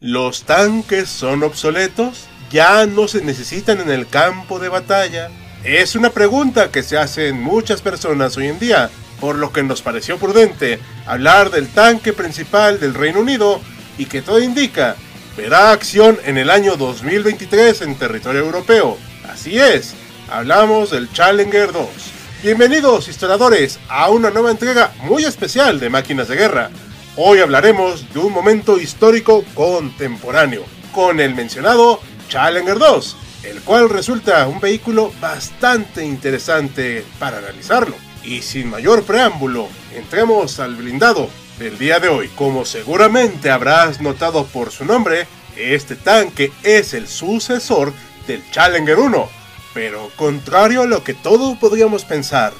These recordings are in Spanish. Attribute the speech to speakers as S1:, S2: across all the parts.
S1: ¿Los tanques son obsoletos? ¿Ya no se necesitan en el campo de batalla? Es una pregunta que se hacen muchas personas hoy en día, por lo que nos pareció prudente hablar del tanque principal del Reino Unido y que todo indica verá acción en el año 2023 en territorio europeo. Así es, hablamos del Challenger 2. Bienvenidos historiadores a una nueva entrega muy especial de Máquinas de Guerra Hoy hablaremos de un momento histórico contemporáneo, con el mencionado Challenger 2, el cual resulta un vehículo bastante interesante para analizarlo. Y sin mayor preámbulo, entremos al blindado del día de hoy. Como seguramente habrás notado por su nombre, este tanque es el sucesor del Challenger 1, pero contrario a lo que todos podríamos pensar,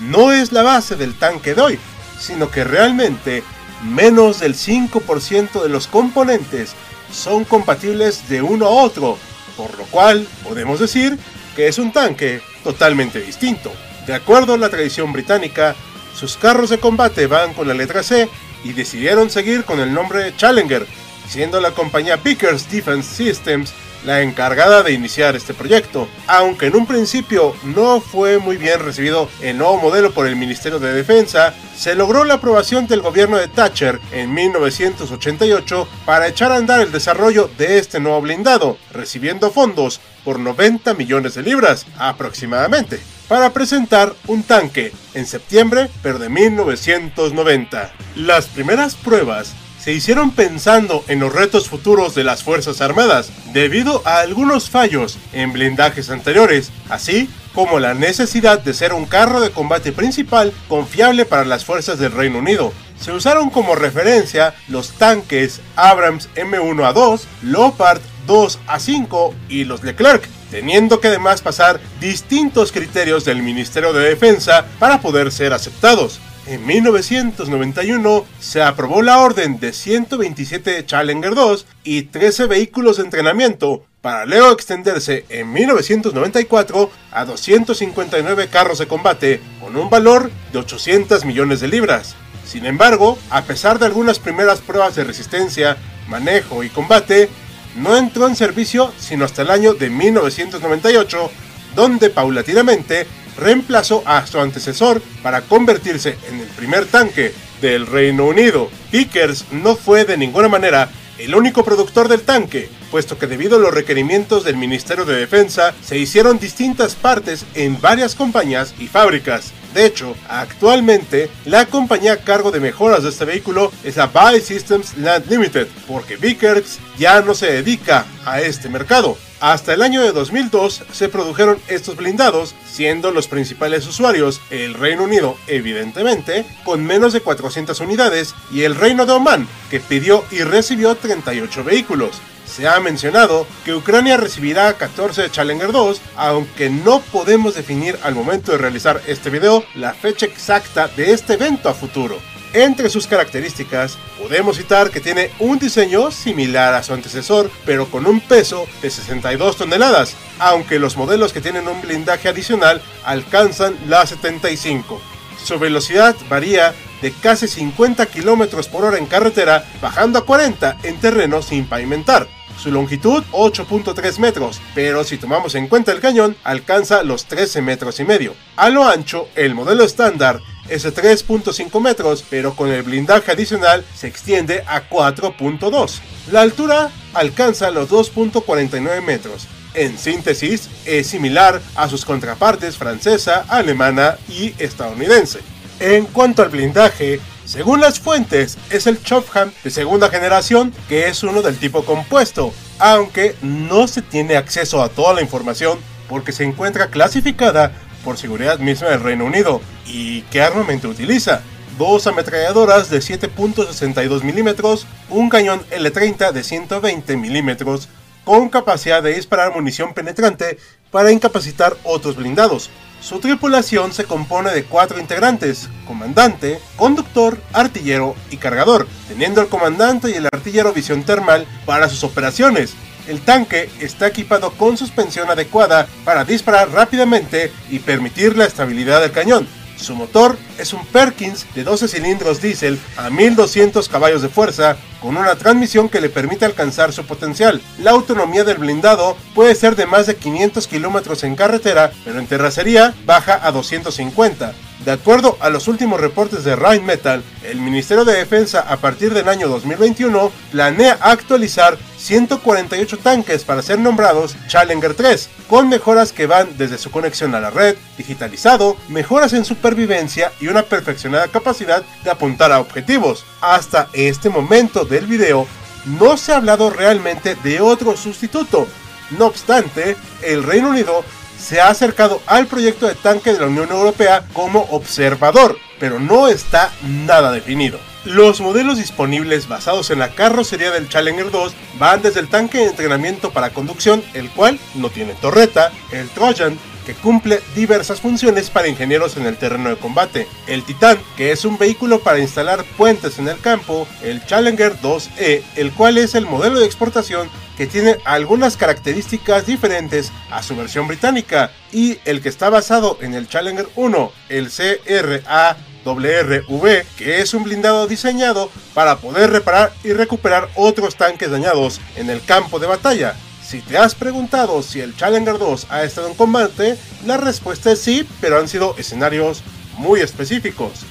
S1: no es la base del tanque de hoy, sino que realmente menos del 5% de los componentes son compatibles de uno a otro, por lo cual podemos decir que es un tanque totalmente distinto. De acuerdo a la tradición británica, sus carros de combate van con la letra C y decidieron seguir con el nombre Challenger, siendo la compañía Vickers Defense Systems la encargada de iniciar este proyecto, aunque en un principio no fue muy bien recibido el nuevo modelo por el Ministerio de Defensa, se logró la aprobación del gobierno de Thatcher en 1988 para echar a andar el desarrollo de este nuevo blindado, recibiendo fondos por 90 millones de libras aproximadamente para presentar un tanque en septiembre pero de 1990. Las primeras pruebas se hicieron pensando en los retos futuros de las Fuerzas Armadas, debido a algunos fallos en blindajes anteriores, así como la necesidad de ser un carro de combate principal confiable para las fuerzas del Reino Unido. Se usaron como referencia los tanques Abrams M1A2, Leopard 2A5 y los Leclerc, teniendo que además pasar distintos criterios del Ministerio de Defensa para poder ser aceptados. En 1991 se aprobó la orden de 127 Challenger 2 y 13 vehículos de entrenamiento, para luego extenderse en 1994 a 259 carros de combate con un valor de 800 millones de libras. Sin embargo, a pesar de algunas primeras pruebas de resistencia, manejo y combate, no entró en servicio sino hasta el año de 1998, donde paulatinamente reemplazó a su antecesor para convertirse en el primer tanque del Reino Unido. Vickers no fue de ninguna manera el único productor del tanque, puesto que debido a los requerimientos del Ministerio de Defensa se hicieron distintas partes en varias compañías y fábricas. De hecho, actualmente la compañía a cargo de mejoras de este vehículo es la Buy Systems Land Limited, porque Vickers ya no se dedica a este mercado. Hasta el año de 2002 se produjeron estos blindados, siendo los principales usuarios el Reino Unido, evidentemente, con menos de 400 unidades, y el Reino de Oman, que pidió y recibió 38 vehículos. Se ha mencionado que Ucrania recibirá 14 Challenger 2, aunque no podemos definir al momento de realizar este video la fecha exacta de este evento a futuro. Entre sus características, podemos citar que tiene un diseño similar a su antecesor, pero con un peso de 62 toneladas, aunque los modelos que tienen un blindaje adicional alcanzan las 75. Su velocidad varía de casi 50 km por hora en carretera, bajando a 40 en terreno sin pavimentar. Su longitud 8.3 metros, pero si tomamos en cuenta el cañón, alcanza los 13 metros y medio. A lo ancho, el modelo estándar es de 3.5 metros, pero con el blindaje adicional se extiende a 4.2. La altura alcanza los 2.49 metros. En síntesis, es similar a sus contrapartes francesa, alemana y estadounidense. En cuanto al blindaje, según las fuentes, es el Chophamn de segunda generación, que es uno del tipo compuesto, aunque no se tiene acceso a toda la información porque se encuentra clasificada por seguridad misma del Reino Unido. ¿Y qué armamento utiliza? Dos ametralladoras de 7.62 milímetros, un cañón L30 de 120 milímetros, con capacidad de disparar munición penetrante para incapacitar otros blindados. Su tripulación se compone de cuatro integrantes, comandante, conductor, artillero y cargador, teniendo el comandante y el artillero visión termal para sus operaciones. El tanque está equipado con suspensión adecuada para disparar rápidamente y permitir la estabilidad del cañón. Su motor es un Perkins de 12 cilindros diésel a 1200 caballos de fuerza con una transmisión que le permite alcanzar su potencial. La autonomía del blindado puede ser de más de 500 kilómetros en carretera, pero en terracería baja a 250. De acuerdo a los últimos reportes de Rheinmetall, el Ministerio de Defensa a partir del año 2021 planea actualizar 148 tanques para ser nombrados Challenger 3, con mejoras que van desde su conexión a la red, digitalizado, mejoras en supervivencia y una perfeccionada capacidad de apuntar a objetivos. Hasta este momento del video no se ha hablado realmente de otro sustituto. No obstante, el Reino Unido se ha acercado al proyecto de tanque de la Unión Europea como observador, pero no está nada definido. Los modelos disponibles basados en la carrocería del Challenger 2 van desde el tanque de entrenamiento para conducción, el cual no tiene torreta, el Trojan, que cumple diversas funciones para ingenieros en el terreno de combate, el Titan, que es un vehículo para instalar puentes en el campo, el Challenger 2E, el cual es el modelo de exportación que tiene algunas características diferentes a su versión británica y el que está basado en el Challenger 1, el CRA-WRV, que es un blindado diseñado para poder reparar y recuperar otros tanques dañados en el campo de batalla. Si te has preguntado si el Challenger 2 ha estado en combate, la respuesta es sí, pero han sido escenarios muy específicos.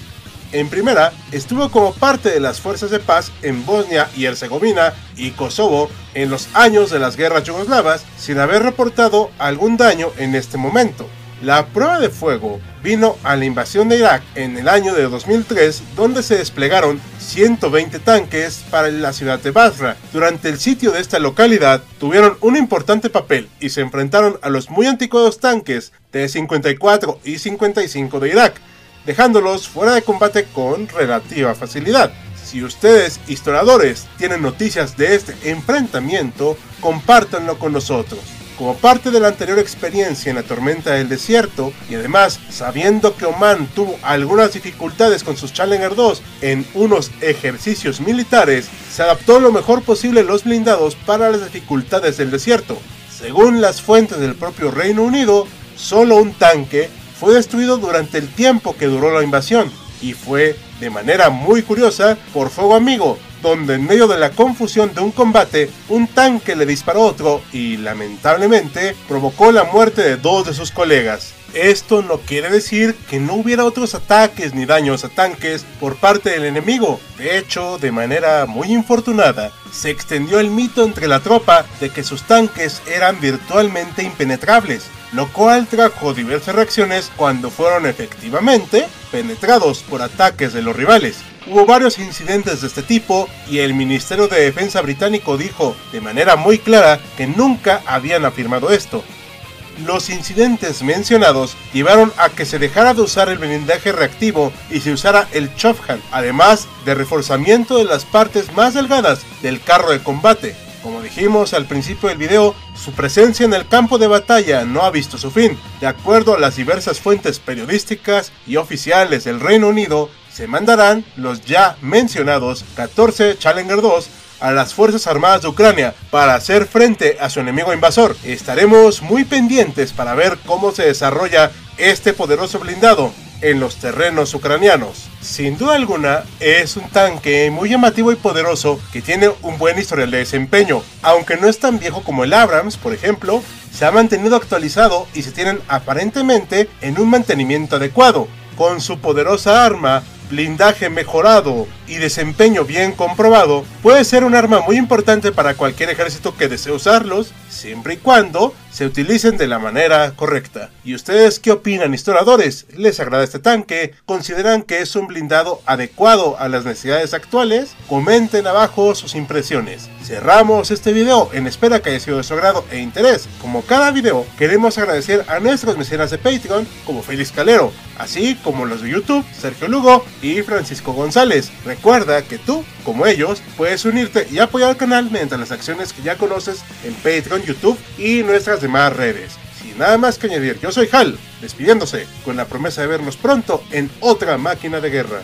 S1: En primera, estuvo como parte de las fuerzas de paz en Bosnia y Herzegovina y Kosovo en los años de las guerras yugoslavas sin haber reportado algún daño en este momento. La prueba de fuego vino a la invasión de Irak en el año de 2003, donde se desplegaron 120 tanques para la ciudad de Basra. Durante el sitio de esta localidad tuvieron un importante papel y se enfrentaron a los muy anticuados tanques de 54 y 55 de Irak, dejándolos fuera de combate con relativa facilidad. Si ustedes, historiadores, tienen noticias de este enfrentamiento, compártanlo con nosotros. Como parte de la anterior experiencia en la tormenta del desierto, y además sabiendo que Oman tuvo algunas dificultades con sus Challenger 2 en unos ejercicios militares, se adaptó lo mejor posible los blindados para las dificultades del desierto. Según las fuentes del propio Reino Unido, solo un tanque fue destruido durante el tiempo que duró la invasión y fue de manera muy curiosa por fuego amigo, donde en medio de la confusión de un combate, un tanque le disparó otro y lamentablemente provocó la muerte de dos de sus colegas. Esto no quiere decir que no hubiera otros ataques ni daños a tanques por parte del enemigo. De hecho, de manera muy infortunada, se extendió el mito entre la tropa de que sus tanques eran virtualmente impenetrables, lo cual trajo diversas reacciones cuando fueron efectivamente penetrados por ataques de los rivales. Hubo varios incidentes de este tipo y el Ministerio de Defensa británico dijo de manera muy clara que nunca habían afirmado esto. Los incidentes mencionados llevaron a que se dejara de usar el blindaje reactivo y se usara el Chophan, además de reforzamiento de las partes más delgadas del carro de combate. Como dijimos al principio del video, su presencia en el campo de batalla no ha visto su fin. De acuerdo a las diversas fuentes periodísticas y oficiales del Reino Unido, se mandarán los ya mencionados 14 Challenger 2 a las Fuerzas Armadas de Ucrania para hacer frente a su enemigo invasor. Estaremos muy pendientes para ver cómo se desarrolla este poderoso blindado en los terrenos ucranianos. Sin duda alguna, es un tanque muy llamativo y poderoso que tiene un buen historial de desempeño. Aunque no es tan viejo como el Abrams, por ejemplo, se ha mantenido actualizado y se tienen aparentemente en un mantenimiento adecuado. con su poderosa arma, blindaje mejorado y desempeño bien comprobado, puede ser un arma muy importante para cualquier ejército que desee usarlos, siempre y cuando se utilicen de la manera correcta. ¿Y ustedes qué opinan, historiadores? ¿Les agrada este tanque? ¿Consideran que es un blindado adecuado a las necesidades actuales? Comenten abajo sus impresiones. Cerramos este video en espera que haya sido de su agrado e interés. Como cada video, queremos agradecer a nuestros mecenas de Patreon como Félix Calero, así como los de YouTube, Sergio Lugo y Francisco González. Recuerda que tú, como ellos, puedes unirte y apoyar al canal mediante las acciones que ya conoces en Patreon, YouTube y nuestras demás redes. Sin nada más que añadir, yo soy Hal, despidiéndose con la promesa de vernos pronto en otra máquina de guerra.